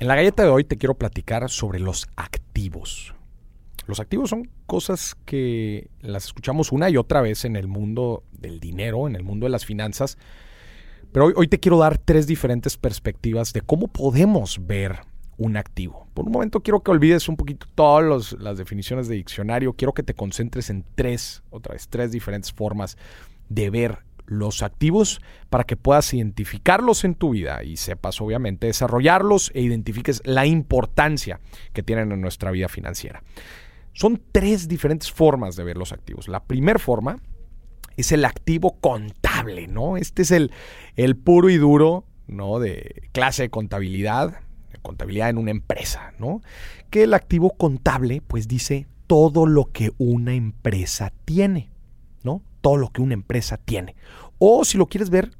En la galleta de hoy te quiero platicar sobre los activos. Los activos son cosas que las escuchamos una y otra vez en el mundo del dinero, en el mundo de las finanzas, pero hoy, te quiero dar tres diferentes perspectivas de cómo podemos ver un activo. Por un momento quiero que olvides un poquito todas las definiciones de diccionario, quiero que te concentres en tres, otra vez, tres diferentes formas de ver los activos para que puedas identificarlos en tu vida y sepas obviamente desarrollarlos e identifiques la importancia que tienen en nuestra vida financiera. Son tres diferentes formas de ver los activos. La primera forma es el activo contable, ¿no? Este es el, el puro y duro, ¿no? De clase de contabilidad, contabilidad en una empresa, ¿no? Que el activo contable, pues dice todo lo que una empresa tiene. Todo lo que una empresa tiene. O si lo quieres ver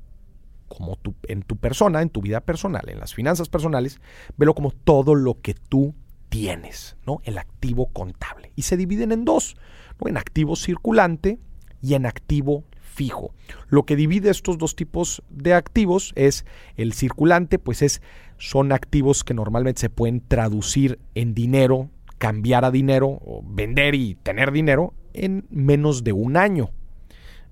como tu, en tu persona, en tu vida personal, en las finanzas personales, velo como todo lo que tú tienes, ¿no? El activo contable. Y se dividen en dos. En activo circulante y en activo fijo. Lo que divide estos dos tipos de activos es el circulante, pues es son activos que normalmente se pueden traducir en dinero, cambiar a dinero, o vender y tener dinero en menos de un año.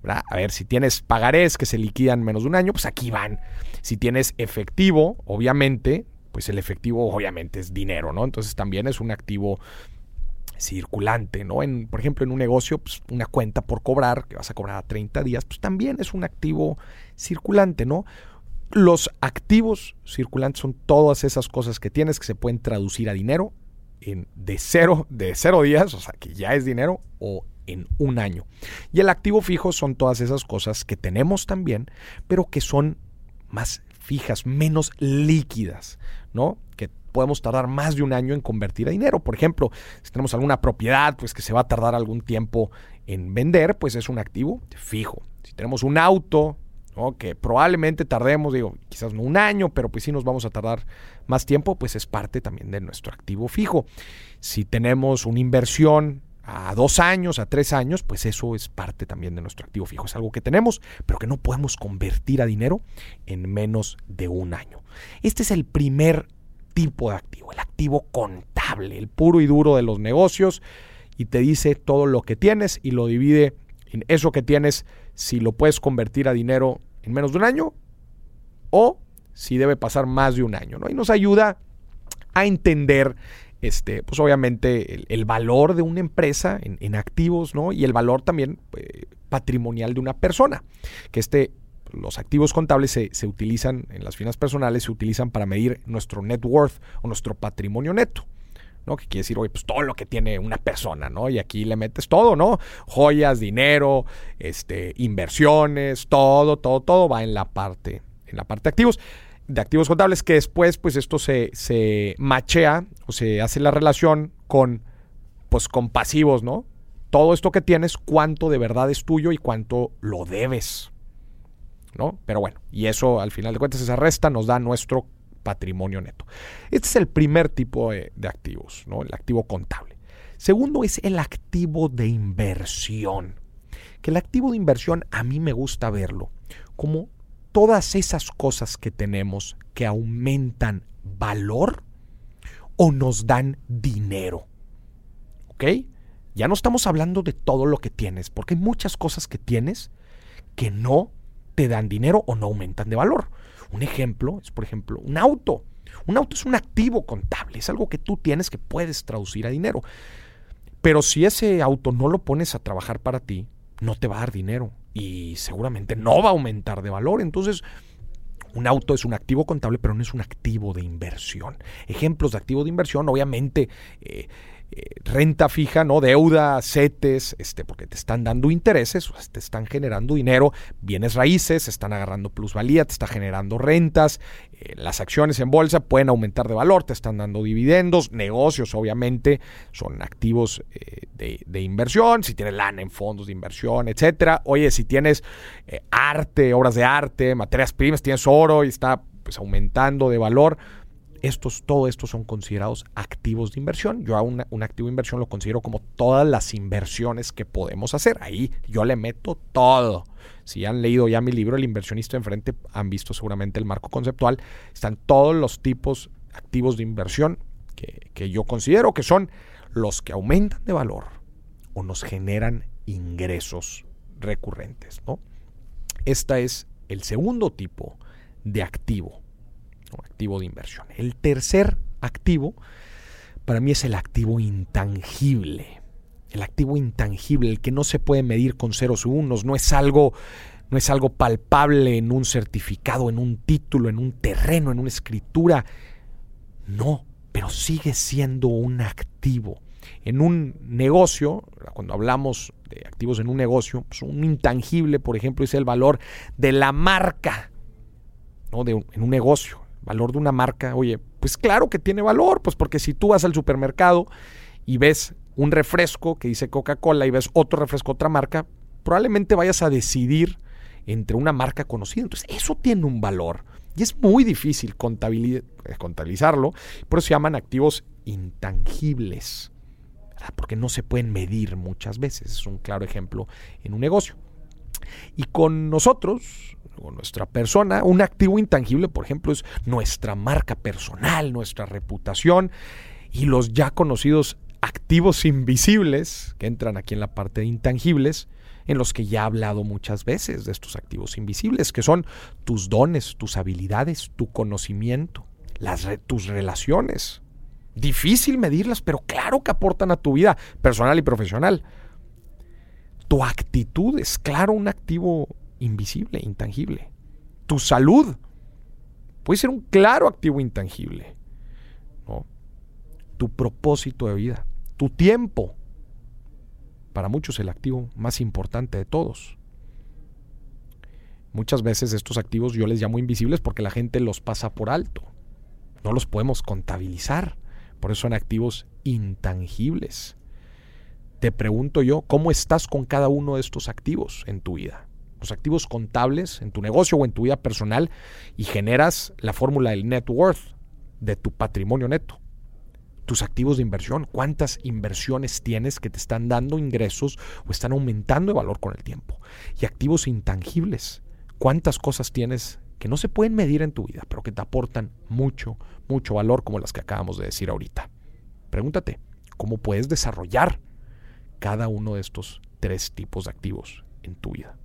A ver, si tienes pagarés que se liquidan en menos de un año, pues aquí van. Si tienes efectivo, obviamente, pues el efectivo obviamente es dinero, ¿no? Entonces también es un activo circulante, ¿no? En, por ejemplo, en un negocio, pues una cuenta por cobrar, que vas a cobrar a 30 días, pues también es un activo circulante, ¿no? Los activos circulantes son todas esas cosas que tienes que se pueden traducir a dinero en de cero, de cero días, o sea que ya es dinero, o en un año. Y el activo fijo son todas esas cosas que tenemos también, pero que son más fijas, menos líquidas, ¿no? Que podemos tardar más de un año en convertir a dinero. Por ejemplo, si tenemos alguna propiedad, pues que se va a tardar algún tiempo en vender, pues es un activo fijo. Si tenemos un auto, que probablemente tardemos, digo, quizás no un año, pero pues sí nos vamos a tardar más tiempo, pues es parte también de nuestro activo fijo. Si tenemos una inversión a dos años, a tres años, pues eso es parte también de nuestro activo fijo. Es algo que tenemos, pero que no podemos convertir a dinero en menos de un año. Este es el primer tipo de activo, el activo contable, el puro y duro de los negocios, y te dice todo lo que tienes y lo divide en eso que tienes, si lo puedes convertir a dinero en menos de un año o si debe pasar más de un año. ¿no? Y nos ayuda a entender este, pues obviamente el, valor de una empresa en, activos, ¿no? Y el valor también eh, patrimonial de una persona. Que este, los activos contables se, utilizan en las finanzas personales, se utilizan para medir nuestro net worth o nuestro patrimonio neto. ¿no? Que quiere decir, pues todo lo que tiene una persona, ¿no? Y aquí le metes todo, ¿no? Joyas, dinero, este, inversiones, todo, todo, todo va en la parte, en la parte de activos de activos contables que después pues esto se, se machea o se hace la relación con pues con pasivos, ¿no? Todo esto que tienes, cuánto de verdad es tuyo y cuánto lo debes, ¿no? Pero bueno, y eso al final de cuentas esa resta nos da nuestro patrimonio neto. Este es el primer tipo de, de activos, ¿no? El activo contable. Segundo es el activo de inversión. Que el activo de inversión a mí me gusta verlo como todas esas cosas que tenemos que aumentan valor o nos dan dinero. ¿Ok? Ya no estamos hablando de todo lo que tienes, porque hay muchas cosas que tienes que no te dan dinero o no aumentan de valor. Un ejemplo es, por ejemplo, un auto. Un auto es un activo contable, es algo que tú tienes que puedes traducir a dinero. Pero si ese auto no lo pones a trabajar para ti, no te va a dar dinero y seguramente no va a aumentar de valor. Entonces, un auto es un activo contable, pero no es un activo de inversión. Ejemplos de activo de inversión, obviamente, eh, renta fija, ¿no? Deuda, CETES, este, porque te están dando intereses, te están generando dinero, bienes raíces, están agarrando plusvalía, te está generando rentas, eh, las acciones en bolsa pueden aumentar de valor, te están dando dividendos, negocios obviamente son activos eh, de, inversión, si tienes lana en fondos de inversión, etcétera. Oye, si tienes arte, obras de arte, materias primas, tienes oro y está pues aumentando de valor, estos, todo esto son considerados activos de inversión. Yo a un activo de inversión lo considero como todas las inversiones que podemos hacer. Ahí yo le meto todo. Si han leído ya mi libro El inversionista enfrente, han visto seguramente el marco conceptual. Están todos los tipos activos de inversión que, yo considero que son los que aumentan de valor o nos generan ingresos recurrentes. ¿no? Este es el segundo tipo de activo, activo de inversión. El tercer activo para mí es el activo intangible. El activo intangible, el que no se puede medir con ceros y unos, no es algo no es algo palpable en un certificado, en un título, en un terreno, en una escritura. No, pero sigue siendo un activo. En un negocio, cuando hablamos de activos en un negocio, pues un intangible, por ejemplo, es el valor de la marca, ¿no? de en un negocio. Valor de una marca, oye, pues claro que tiene valor, pues porque si tú vas al supermercado y ves un refresco que dice Coca-Cola y ves otro refresco, otra marca, probablemente vayas a decidir entre una marca conocida. Entonces, eso tiene un valor y es muy difícil eh, contabilizarlo. Por eso se llaman activos intangibles, porque no se pueden medir muchas veces. Es un claro ejemplo en un negocio. Y con nosotros, con nuestra persona, un activo intangible, por ejemplo, es nuestra marca personal, nuestra reputación y los ya conocidos activos invisibles, que entran aquí en la parte de intangibles, en los que ya he hablado muchas veces de estos activos invisibles, que son tus dones, tus habilidades, tu conocimiento, las tus relaciones. Difícil medirlas, pero claro que aportan a tu vida personal y profesional. Tu actitud es claro un activo invisible, intangible. Tu salud puede ser un claro activo intangible. Tu propósito de vida, tu tiempo, para muchos el activo más importante de todos. Muchas veces estos activos yo les llamo invisibles porque la gente los pasa por alto. No los podemos contabilizar. Por eso son activos intangibles. Te pregunto yo, ¿cómo estás con cada uno de estos activos en tu vida? Los activos contables en tu negocio o en tu vida personal y generas la fórmula del net worth de tu patrimonio neto tus activos de inversión, cuántas inversiones tienes que te están dando ingresos o están aumentando de valor con el tiempo. Y activos intangibles, cuántas cosas tienes que no se pueden medir en tu vida, pero que te aportan mucho, mucho valor como las que acabamos de decir ahorita. Pregúntate, ¿cómo puedes desarrollar cada uno de estos tres tipos de activos en tu vida?